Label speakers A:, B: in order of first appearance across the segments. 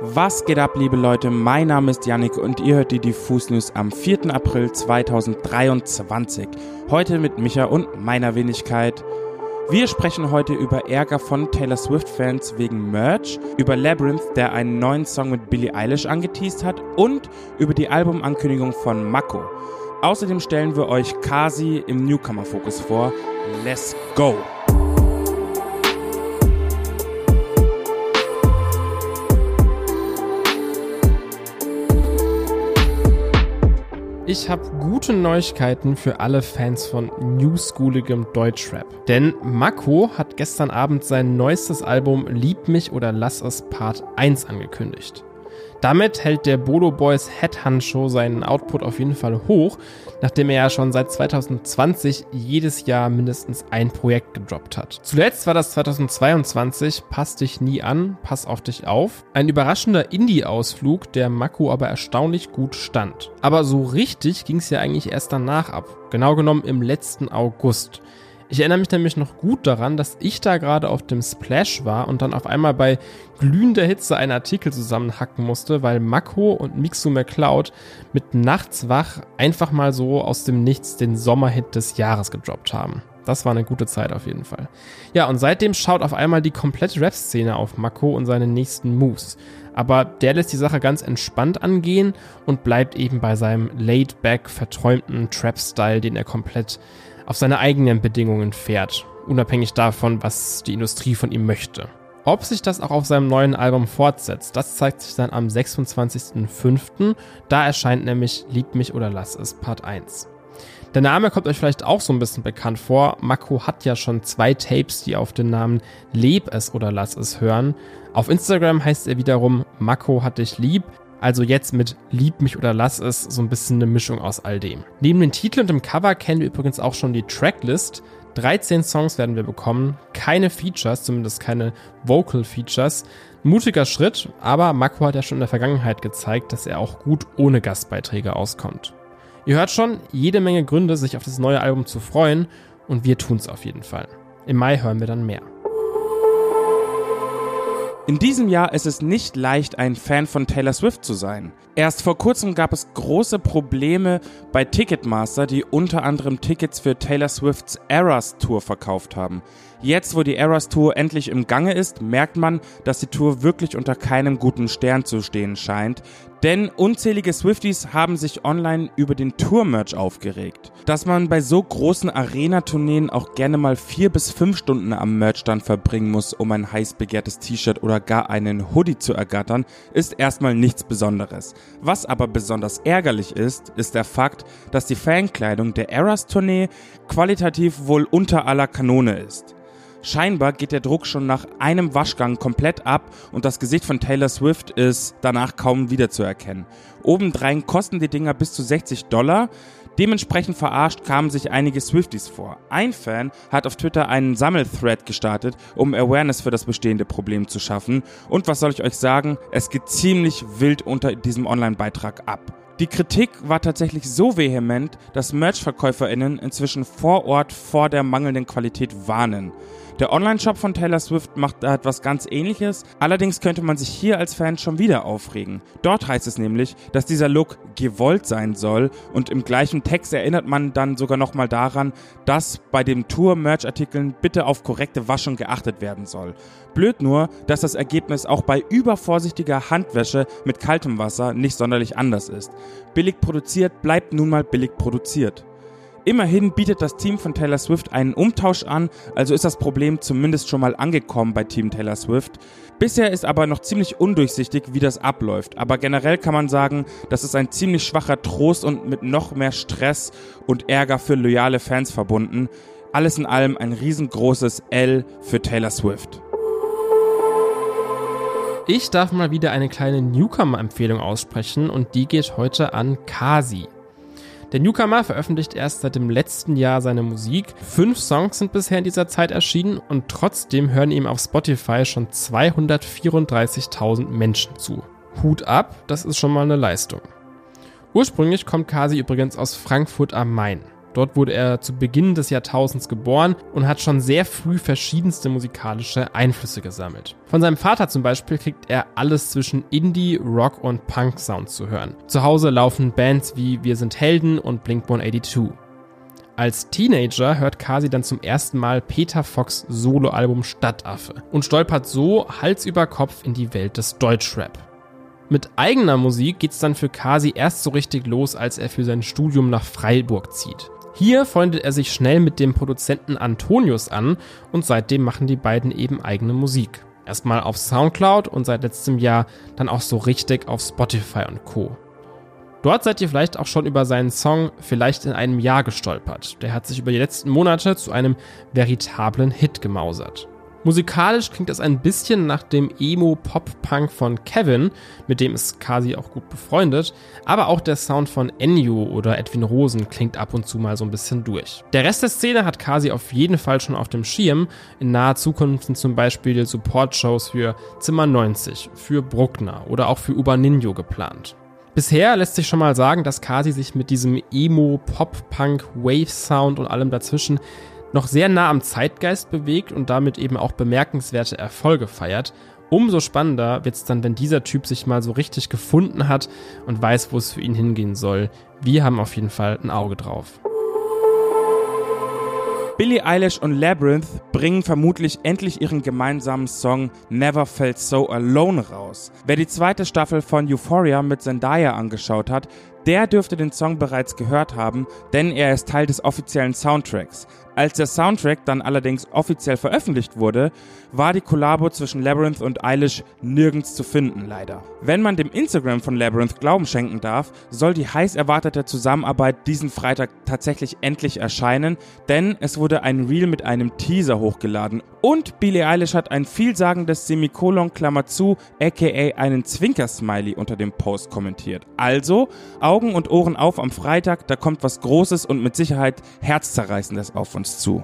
A: Was geht ab, liebe Leute? Mein Name ist Yannick und ihr hört die Diffus News am 4. April 2023. Heute mit Micha und meiner Wenigkeit. Wir sprechen heute über Ärger von Taylor Swift-Fans wegen Merch, über Labyrinth, der einen neuen Song mit Billie Eilish angeteased hat und über die Albumankündigung von Mako. Außerdem stellen wir euch Kasi im Newcomer-Fokus vor. Let's go!
B: Ich habe gute Neuigkeiten für alle Fans von newschooligem Deutschrap. Denn Mako hat gestern Abend sein neuestes Album Lieb mich oder lass es Part 1 angekündigt. Damit hält der Bolo Boys Headhunt Show seinen Output auf jeden Fall hoch, nachdem er ja schon seit 2020 jedes Jahr mindestens ein Projekt gedroppt hat. Zuletzt war das 2022 Pass dich nie an, pass auf dich auf. Ein überraschender Indie-Ausflug, der Mako aber erstaunlich gut stand. Aber so richtig ging es ja eigentlich erst danach ab. Genau genommen im letzten August. Ich erinnere mich nämlich noch gut daran, dass ich da gerade auf dem Splash war und dann auf einmal bei glühender Hitze einen Artikel zusammenhacken musste, weil Mako und Mixu McCloud mit Nachts wach einfach mal so aus dem Nichts den Sommerhit des Jahres gedroppt haben. Das war eine gute Zeit auf jeden Fall. Ja, und seitdem schaut auf einmal die komplette Rap-Szene auf Mako und seine nächsten Moves. Aber der lässt die Sache ganz entspannt angehen und bleibt eben bei seinem laid-back, verträumten Trap-Style, den er komplett auf seine eigenen Bedingungen fährt, unabhängig davon, was die Industrie von ihm möchte. Ob sich das auch auf seinem neuen Album fortsetzt, das zeigt sich dann am 26.05. Da erscheint nämlich Lieb mich oder lass es Part 1. Der Name kommt euch vielleicht auch so ein bisschen bekannt vor. Mako hat ja schon zwei Tapes, die auf den Namen Leb es oder lass es hören. Auf Instagram heißt er wiederum Mako hat dich lieb. Also jetzt mit Lieb mich oder lass es so ein bisschen eine Mischung aus all dem. Neben dem Titel und dem Cover kennen wir übrigens auch schon die Tracklist. 13 Songs werden wir bekommen, keine Features, zumindest keine Vocal Features. Mutiger Schritt, aber Mako hat ja schon in der Vergangenheit gezeigt, dass er auch gut ohne Gastbeiträge auskommt. Ihr hört schon, jede Menge Gründe, sich auf das neue Album zu freuen und wir tun's auf jeden Fall. Im Mai hören wir dann mehr.
A: In diesem Jahr ist es nicht leicht, ein Fan von Taylor Swift zu sein. Erst vor kurzem gab es große Probleme bei Ticketmaster, die unter anderem Tickets für Taylor Swifts Eras Tour verkauft haben. Jetzt, wo die Eras Tour endlich im Gange ist, merkt man, dass die Tour wirklich unter keinem guten Stern zu stehen scheint. Denn unzählige Swifties haben sich online über den Tour-Merch aufgeregt. Dass man bei so großen Arena-Tourneen auch gerne mal vier bis fünf Stunden am Merchstand verbringen muss, um ein heiß begehrtes T-Shirt oder gar einen Hoodie zu ergattern, ist erstmal nichts Besonderes. Was aber besonders ärgerlich ist, ist der Fakt, dass die Fankleidung der Eras-Tournee qualitativ wohl unter aller Kanone ist. Scheinbar geht der Druck schon nach einem Waschgang komplett ab und das Gesicht von Taylor Swift ist danach kaum wiederzuerkennen. Obendrein kosten die Dinger bis zu 60 Dollar. Dementsprechend verarscht kamen sich einige Swifties vor. Ein Fan hat auf Twitter einen Sammelthread gestartet, um Awareness für das bestehende Problem zu schaffen. Und was soll ich euch sagen? Es geht ziemlich wild unter diesem Online-Beitrag ab. Die Kritik war tatsächlich so vehement, dass Merch-VerkäuferInnen inzwischen vor Ort vor der mangelnden Qualität warnen. Der Online-Shop von Taylor Swift macht da etwas ganz ähnliches, allerdings könnte man sich hier als Fan schon wieder aufregen. Dort heißt es nämlich, dass dieser Look gewollt sein soll und im gleichen Text erinnert man dann sogar nochmal daran, dass bei den Tour-Merch-Artikeln bitte auf korrekte Waschung geachtet werden soll. Blöd nur, dass das Ergebnis auch bei übervorsichtiger Handwäsche mit kaltem Wasser nicht sonderlich anders ist. Billig produziert bleibt nun mal billig produziert. Immerhin bietet das Team von Taylor Swift einen Umtausch an, also ist das Problem zumindest schon mal angekommen bei Team Taylor Swift. Bisher ist aber noch ziemlich undurchsichtig, wie das abläuft, aber generell kann man sagen, das ist ein ziemlich schwacher Trost und mit noch mehr Stress und Ärger für loyale Fans verbunden. Alles in allem ein riesengroßes L für Taylor Swift.
B: Ich darf mal wieder eine kleine Newcomer-Empfehlung aussprechen und die geht heute an Kasi. Der Newcomer veröffentlicht erst seit dem letzten Jahr seine Musik. Fünf Songs sind bisher in dieser Zeit erschienen und trotzdem hören ihm auf Spotify schon 234.000 Menschen zu. Hut ab, das ist schon mal eine Leistung. Ursprünglich kommt Kasi übrigens aus Frankfurt am Main. Dort wurde er zu Beginn des Jahrtausends geboren und hat schon sehr früh verschiedenste musikalische Einflüsse gesammelt. Von seinem Vater zum Beispiel kriegt er alles zwischen Indie, Rock und Punk-Sound zu hören. Zu Hause laufen Bands wie Wir sind Helden und Blink-182. Als Teenager hört Kasi dann zum ersten Mal Peter Fox Soloalbum Stadtaffe und stolpert so Hals über Kopf in die Welt des Deutschrap. Mit eigener Musik geht's dann für Kasi erst so richtig los, als er für sein Studium nach Freiburg zieht. Hier freundet er sich schnell mit dem Produzenten Antonius an und seitdem machen die beiden eben eigene Musik. Erstmal auf Soundcloud und seit letztem Jahr dann auch so richtig auf Spotify und Co. Dort seid ihr vielleicht auch schon über seinen Song Vielleicht in einem Jahr gestolpert. Der hat sich über die letzten Monate zu einem veritablen Hit gemausert. Musikalisch klingt es ein bisschen nach dem Emo-Pop-Punk von Kevin, mit dem ist Kasi auch gut befreundet, aber auch der Sound von Ennio oder Edwin Rosen klingt ab und zu mal so ein bisschen durch. Der Rest der Szene hat Kasi auf jeden Fall schon auf dem Schirm. In naher Zukunft sind zum Beispiel Support-Shows für Zimmer 90, für Bruckner oder auch für Uberninho geplant. Bisher lässt sich schon mal sagen, dass Kasi sich mit diesem Emo, Pop, Punk, Wave Sound und allem dazwischen noch sehr nah am Zeitgeist bewegt und damit eben auch bemerkenswerte Erfolge feiert. Umso spannender wird es dann, wenn dieser Typ sich mal so richtig gefunden hat und weiß, wo es für ihn hingehen soll. Wir haben auf jeden Fall ein Auge drauf.
A: Billie Eilish und Labyrinth bringen vermutlich endlich ihren gemeinsamen Song Never Felt So Alone raus. Wer die zweite Staffel von Euphoria mit Zendaya angeschaut hat, der dürfte den Song bereits gehört haben, denn er ist Teil des offiziellen Soundtracks. Als der Soundtrack dann allerdings offiziell veröffentlicht wurde, war die Kollabo zwischen Labyrinth und Eilish nirgends zu finden, leider. Wenn man dem Instagram von Labyrinth Glauben schenken darf, soll die heiß erwartete Zusammenarbeit diesen Freitag tatsächlich endlich erscheinen, denn es wurde ein Reel mit einem Teaser hochgeladen und Billie Eilish hat ein vielsagendes Semikolon Klammer zu, aka einen Zwinker-Smiley unter dem Post kommentiert. Also, Augen und Ohren auf am Freitag, da kommt was Großes und mit Sicherheit Herzzerreißendes auf uns zu.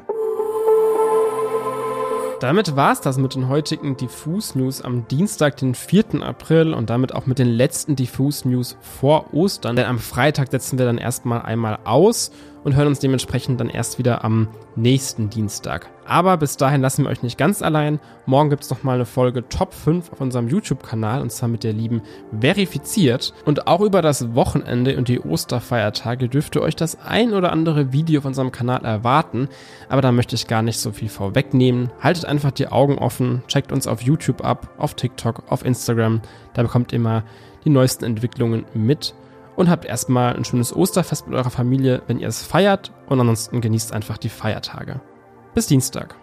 B: Damit war es das mit den heutigen Diffus News am Dienstag, den 4. April und damit auch mit den letzten Diffus News vor Ostern. Denn am Freitag setzen wir dann erstmal einmal aus und hören uns dementsprechend dann erst wieder am nächsten Dienstag. Aber bis dahin lassen wir euch nicht ganz allein. Morgen gibt es nochmal eine Folge Top 5 auf unserem YouTube-Kanal und zwar mit der lieben Verifiziert. Und auch über das Wochenende und die Osterfeiertage dürft ihr euch das ein oder andere Video auf unserem Kanal erwarten. Aber da möchte ich gar nicht so viel vorwegnehmen. Haltet einfach die Augen offen, checkt uns auf YouTube ab, auf TikTok, auf Instagram. Da bekommt ihr immer die neuesten Entwicklungen mit und habt erstmal ein schönes Osterfest mit eurer Familie, wenn ihr es feiert und ansonsten genießt einfach die Feiertage. Bis Dienstag.